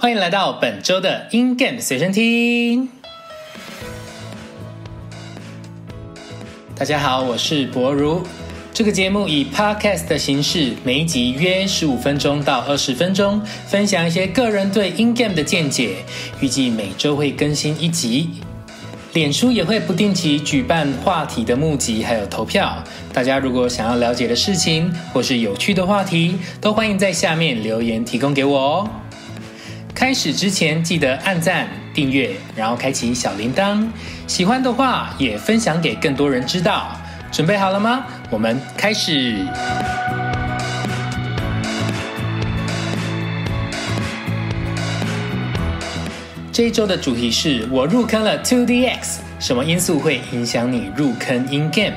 欢迎来到本周的 In Game 随身听。大家好，我是博如。这个节目以 Podcast 的形式，每一集约十五分钟到二十分钟，分享一些个人对 In Game 的见解。预计每周会更新一集。脸书也会不定期举办话题的募集，还有投票。大家如果想要了解的事情，或是有趣的话题，都欢迎在下面留言提供给我哦。开始之前，记得按赞、订阅，然后开启小铃铛。喜欢的话，也分享给更多人知道。准备好了吗？我们开始。这一周的主题是我入坑了 Two DX，什么因素会影响你入坑 In Game？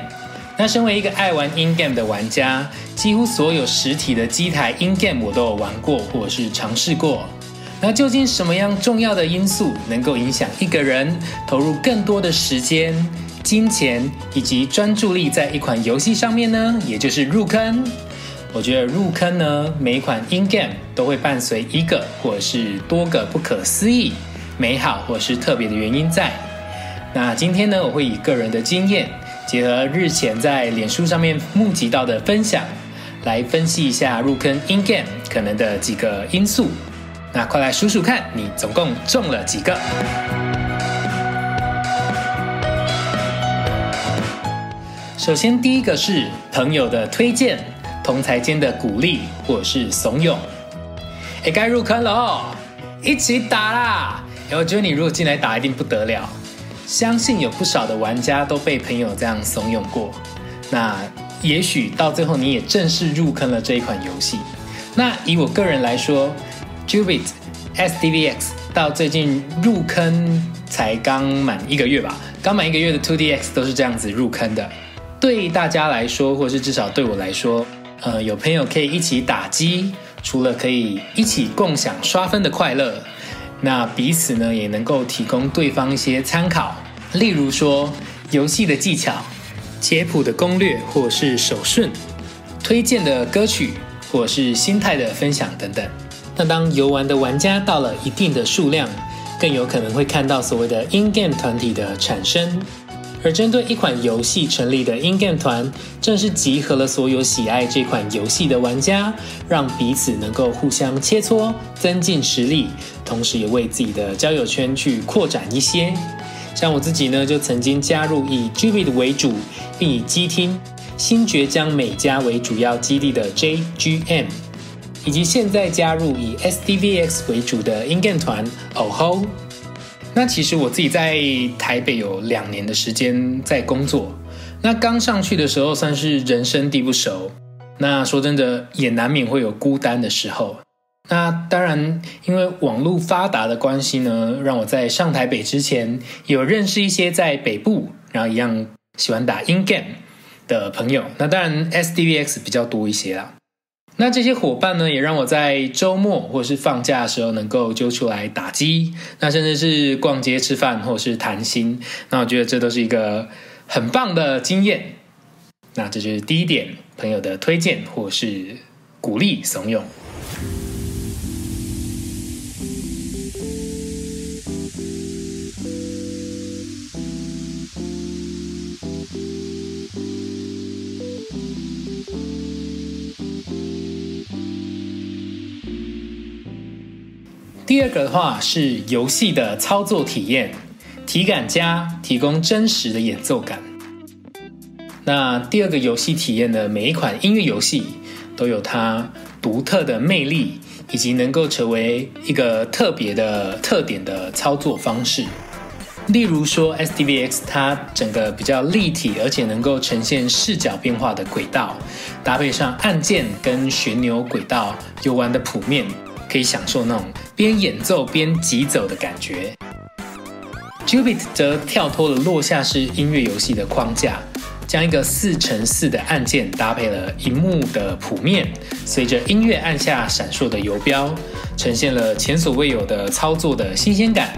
那身为一个爱玩 In Game 的玩家，几乎所有实体的机台 In Game 我都有玩过，或者是尝试过。那究竟什么样重要的因素能够影响一个人投入更多的时间、金钱以及专注力在一款游戏上面呢？也就是入坑。我觉得入坑呢，每一款 in game 都会伴随一个或是多个不可思议、美好或是特别的原因在。那今天呢，我会以个人的经验，结合日前在脸书上面募集到的分享，来分析一下入坑 in game 可能的几个因素。那快来数数看，你总共中了几个？首先，第一个是朋友的推荐、同才间的鼓励或是怂恿。哎，该入坑了哦，一起打啦！我觉得你如果进来打，一定不得了。相信有不少的玩家都被朋友这样怂恿过。那也许到最后，你也正式入坑了这一款游戏。那以我个人来说，Jubit SDVX 到最近入坑才刚满一个月吧，刚满一个月的 2DX 都是这样子入坑的。对大家来说，或是至少对我来说，呃，有朋友可以一起打机，除了可以一起共享刷分的快乐，那彼此呢也能够提供对方一些参考，例如说游戏的技巧、解谱的攻略，或是手顺、推荐的歌曲，或是心态的分享等等。那当游玩的玩家到了一定的数量，更有可能会看到所谓的 in game 团体的产生。而针对一款游戏成立的 in game 团，正是集合了所有喜爱这款游戏的玩家，让彼此能够互相切磋，增进实力，同时也为自己的交友圈去扩展一些。像我自己呢，就曾经加入以 Jubit 为主，并以机厅新爵江美加为主要基地的 JGM。以及现在加入以 SDVX 为主的 In Game 团 OHO。那其实我自己在台北有两年的时间在工作。那刚上去的时候算是人生地不熟。那说真的，也难免会有孤单的时候。那当然，因为网络发达的关系呢，让我在上台北之前有认识一些在北部，然后一样喜欢打 In Game 的朋友。那当然 SDVX 比较多一些啦。那这些伙伴呢，也让我在周末或是放假的时候能够揪出来打机，那甚至是逛街、吃饭或是谈心。那我觉得这都是一个很棒的经验。那这就是第一点，朋友的推荐或是鼓励、怂恿。第二个的话是游戏的操作体验，体感加，提供真实的演奏感。那第二个游戏体验的每一款音乐游戏都有它独特的魅力，以及能够成为一个特别的特点的操作方式。例如说，SDVX 它整个比较立体，而且能够呈现视角变化的轨道，搭配上按键跟旋钮轨道游玩的谱面。可以享受那种边演奏边疾走的感觉。Jubit 则跳脱了落下式音乐游戏的框架，将一个四乘四的按键搭配了荧幕的谱面，随着音乐按下闪烁的游标，呈现了前所未有的操作的新鲜感。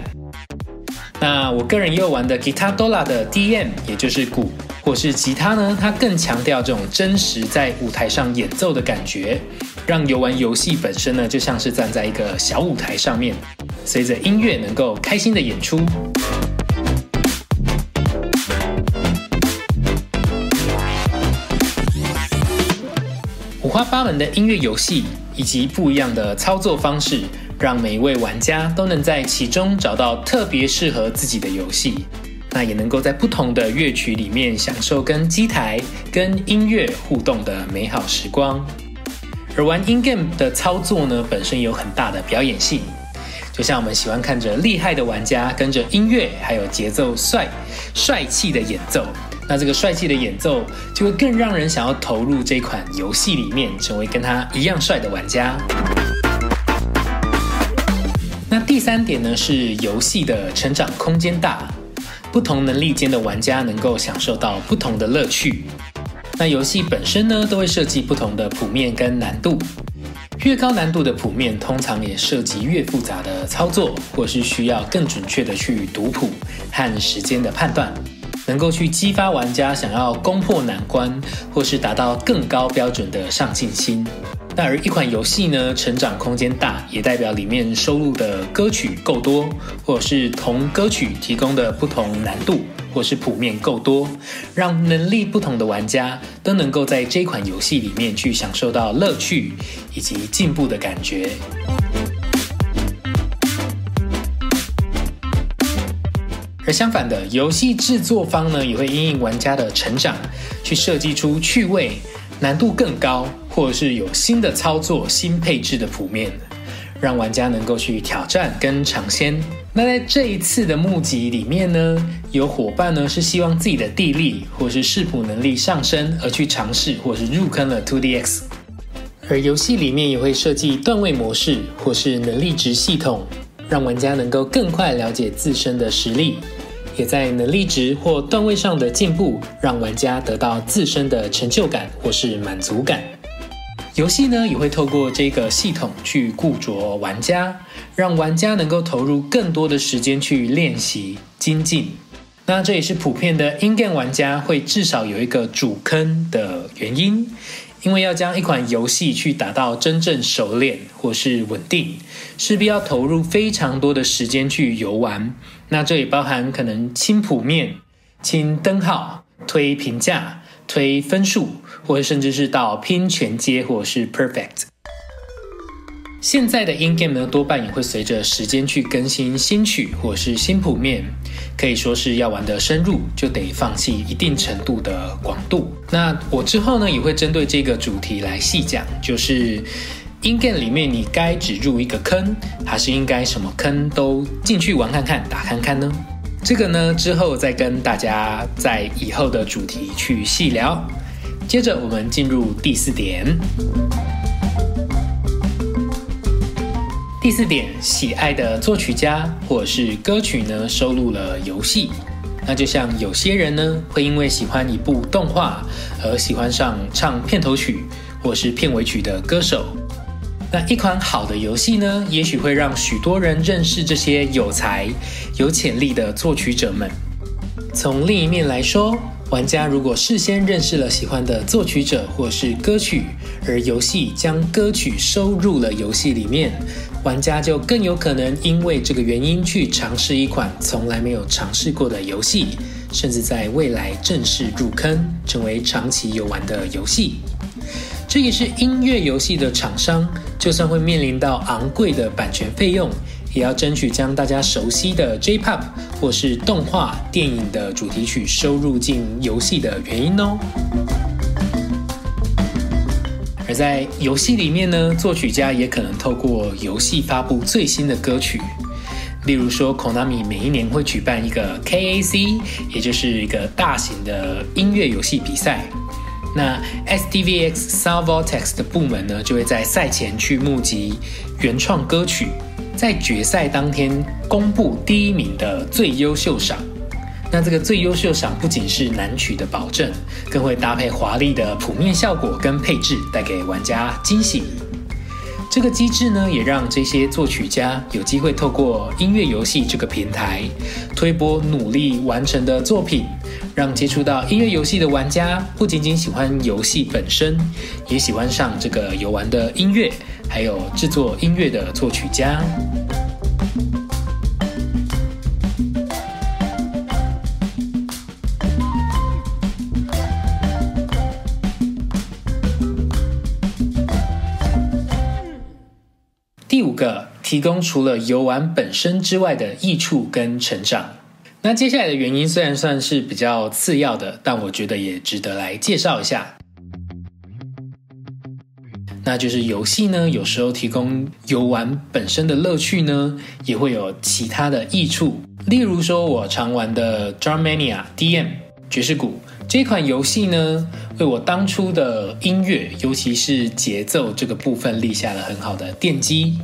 那我个人又玩的 Guitar Dola 的 DM，也就是鼓或是吉他呢，它更强调这种真实在舞台上演奏的感觉。让游玩游戏本身呢就像是站在一个小舞台上面，随着音乐能够开心的演出。五花八门的音乐游戏以及不一样的操作方式，让每一位玩家都能在其中找到特别适合自己的游戏。那也能够在不同的乐曲里面享受跟机台、跟音乐互动的美好时光。而玩 in game 的操作呢，本身有很大的表演性，就像我们喜欢看着厉害的玩家跟着音乐还有节奏帅帅气的演奏，那这个帅气的演奏就会更让人想要投入这款游戏里面，成为跟他一样帅的玩家。那第三点呢，是游戏的成长空间大。不同能力间的玩家能够享受到不同的乐趣。那游戏本身呢，都会设计不同的谱面跟难度。越高难度的谱面，通常也涉及越复杂的操作，或是需要更准确的去读谱和时间的判断，能够去激发玩家想要攻破难关，或是达到更高标准的上进心。那而一款游戏呢，成长空间大，也代表里面收录的歌曲够多，或者是同歌曲提供的不同难度，或是谱面够多，让能力不同的玩家都能够在这款游戏里面去享受到乐趣以及进步的感觉。而相反的，游戏制作方呢，也会因应玩家的成长，去设计出趣味、难度更高。或者是有新的操作、新配置的谱面，让玩家能够去挑战跟尝鲜。那在这一次的募集里面呢，有伙伴呢是希望自己的地力或是视谱能力上升而去尝试，或是入坑了 2DX。而游戏里面也会设计段位模式或是能力值系统，让玩家能够更快了解自身的实力，也在能力值或段位上的进步，让玩家得到自身的成就感或是满足感。游戏呢也会透过这个系统去固着玩家，让玩家能够投入更多的时间去练习精进。那这也是普遍的 in game 玩家会至少有一个主坑的原因，因为要将一款游戏去打到真正熟练或是稳定，势必要投入非常多的时间去游玩。那这也包含可能清谱面、清灯号、推评价。推分数，或者甚至是到拼全阶，或者是 perfect。现在的 in game 呢，多半也会随着时间去更新新曲或者是新谱面，可以说是要玩的深入，就得放弃一定程度的广度。那我之后呢，也会针对这个主题来细讲，就是 in game 里面你该只入一个坑，还是应该什么坑都进去玩看看、打看看呢？这个呢，之后再跟大家在以后的主题去细聊。接着，我们进入第四点。第四点，喜爱的作曲家或是歌曲呢，收录了游戏。那就像有些人呢，会因为喜欢一部动画而喜欢上唱片头曲或是片尾曲的歌手。那一款好的游戏呢，也许会让许多人认识这些有才、有潜力的作曲者们。从另一面来说，玩家如果事先认识了喜欢的作曲者或是歌曲，而游戏将歌曲收入了游戏里面，玩家就更有可能因为这个原因去尝试一款从来没有尝试过的游戏，甚至在未来正式入坑，成为长期游玩的游戏。这也是音乐游戏的厂商，就算会面临到昂贵的版权费用，也要争取将大家熟悉的 J-Pop 或是动画电影的主题曲收入进游戏的原因哦。而在游戏里面呢，作曲家也可能透过游戏发布最新的歌曲，例如说，Konami 每一年会举办一个 KAC，也就是一个大型的音乐游戏比赛。那 SDVX Sound Vortex 的部门呢，就会在赛前去募集原创歌曲，在决赛当天公布第一名的最优秀赏。那这个最优秀赏不仅是难曲的保证，更会搭配华丽的谱面效果跟配置，带给玩家惊喜。这个机制呢，也让这些作曲家有机会透过音乐游戏这个平台，推播努力完成的作品，让接触到音乐游戏的玩家不仅仅喜欢游戏本身，也喜欢上这个游玩的音乐，还有制作音乐的作曲家。第五个，提供除了游玩本身之外的益处跟成长。那接下来的原因虽然算是比较次要的，但我觉得也值得来介绍一下。那就是游戏呢，有时候提供游玩本身的乐趣呢，也会有其他的益处。例如说，我常玩的《Drumania》DM 爵士鼓这款游戏呢，为我当初的音乐，尤其是节奏这个部分立下了很好的奠基。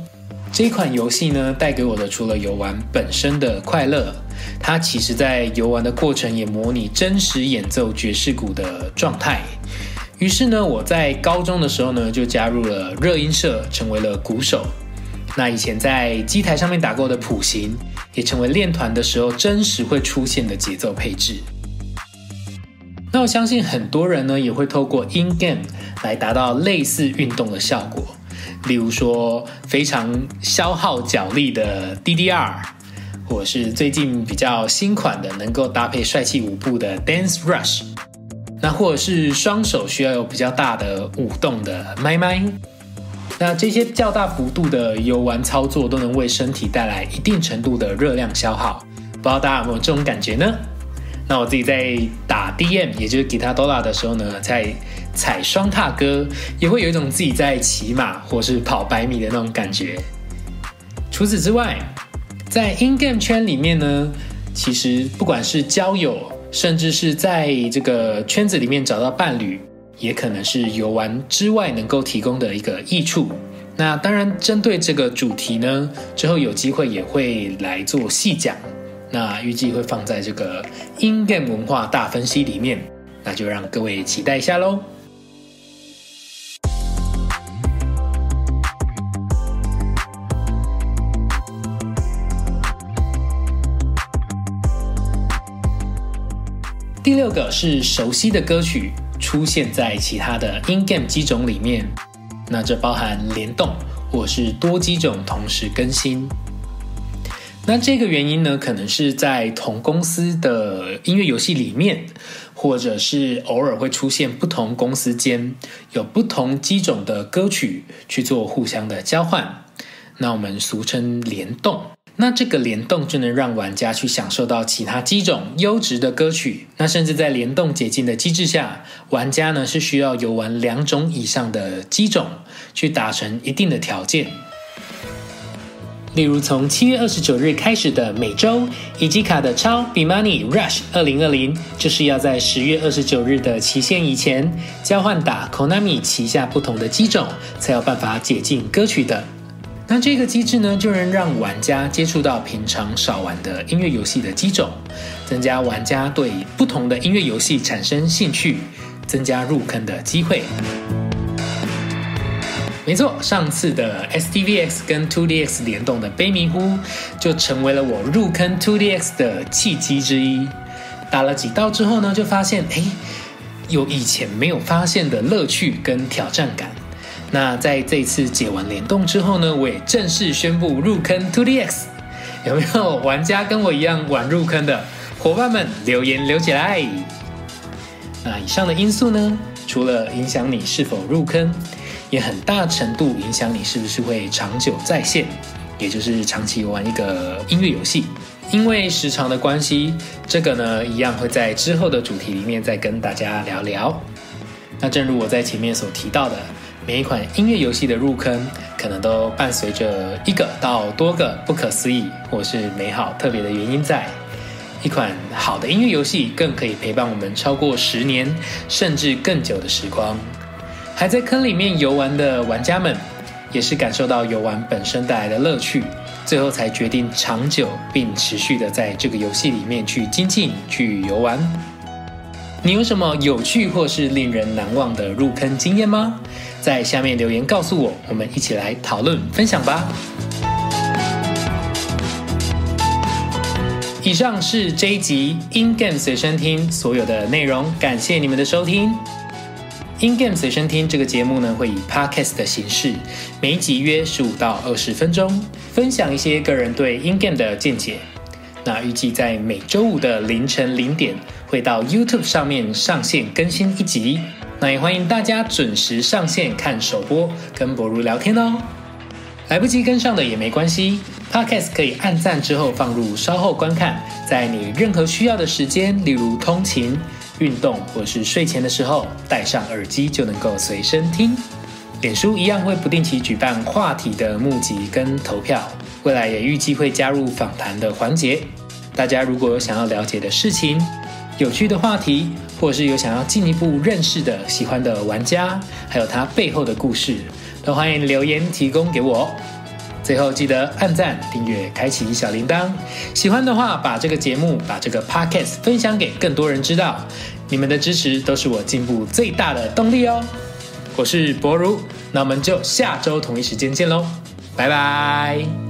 这款游戏呢，带给我的除了游玩本身的快乐，它其实在游玩的过程也模拟真实演奏爵士鼓的状态。于是呢，我在高中的时候呢，就加入了热音社，成为了鼓手。那以前在机台上面打过的谱型，也成为练团的时候真实会出现的节奏配置。那我相信很多人呢，也会透过 in game 来达到类似运动的效果。例如说，非常消耗脚力的 DDR，或是最近比较新款的能够搭配帅气舞步的 Dance Rush，那或者是双手需要有比较大的舞动的 My My，那这些较大幅度的游玩操作都能为身体带来一定程度的热量消耗，不知道大家有没有这种感觉呢？那我自己在打 DM，也就是 Guitar Dora 的时候呢，在踩双踏歌，也会有一种自己在骑马或是跑百米的那种感觉。除此之外，在 In Game 圈里面呢，其实不管是交友，甚至是在这个圈子里面找到伴侣，也可能是游玩之外能够提供的一个益处。那当然，针对这个主题呢，之后有机会也会来做细讲。那预计会放在这个 In Game 文化大分析里面，那就让各位期待一下喽。第六个是熟悉的歌曲出现在其他的 In Game 机种里面，那这包含联动或是多机种同时更新。那这个原因呢，可能是在同公司的音乐游戏里面，或者是偶尔会出现不同公司间有不同机种的歌曲去做互相的交换，那我们俗称联动。那这个联动就能让玩家去享受到其他机种优质的歌曲。那甚至在联动解禁的机制下，玩家呢是需要游玩两种以上的机种，去达成一定的条件。例如，从七月二十九日开始的每周以及卡的超 B Money Rush 二零二零，就是要在十月二十九日的期限以前交换打 Konami 旗下不同的机种，才有办法解禁歌曲的。那这个机制呢，就能让玩家接触到平常少玩的音乐游戏的机种，增加玩家对不同的音乐游戏产生兴趣，增加入坑的机会。没错，上次的 SDVX 跟 2DX 联动的悲迷呼，就成为了我入坑 2DX 的契机之一。打了几道之后呢，就发现哎，有以前没有发现的乐趣跟挑战感。那在这次解完联动之后呢，我也正式宣布入坑 Two D X，。有没有玩家跟我一样晚入坑的伙伴们留言留起来？那以上的因素呢，除了影响你是否入坑。也很大程度影响你是不是会长久在线，也就是长期玩一个音乐游戏。因为时长的关系，这个呢一样会在之后的主题里面再跟大家聊聊。那正如我在前面所提到的，每一款音乐游戏的入坑，可能都伴随着一个到多个不可思议或是美好特别的原因在。一款好的音乐游戏，更可以陪伴我们超过十年甚至更久的时光。还在坑里面游玩的玩家们，也是感受到游玩本身带来的乐趣，最后才决定长久并持续的在这个游戏里面去精进、去游玩。你有什么有趣或是令人难忘的入坑经验吗？在下面留言告诉我，我们一起来讨论分享吧。以上是这一集 In Game 随身听所有的内容，感谢你们的收听。In Game 随身听这个节目呢，会以 Podcast 的形式，每一集约十五到二十分钟，分享一些个人对 In Game 的见解。那预计在每周五的凌晨零点，会到 YouTube 上面上线更新一集。那也欢迎大家准时上线看首播，跟博如聊天哦。来不及跟上的也没关系，Podcast 可以按赞之后放入稍后观看，在你任何需要的时间，例如通勤。运动或是睡前的时候，戴上耳机就能够随身听。脸书一样会不定期举办话题的募集跟投票，未来也预计会加入访谈的环节。大家如果有想要了解的事情、有趣的话题，或是有想要进一步认识的喜欢的玩家，还有他背后的故事，都欢迎留言提供给我。最后记得按赞、订阅、开启小铃铛。喜欢的话，把这个节目、把这个 podcast 分享给更多人知道。你们的支持都是我进步最大的动力哦。我是博如，那我们就下周同一时间见喽，拜拜。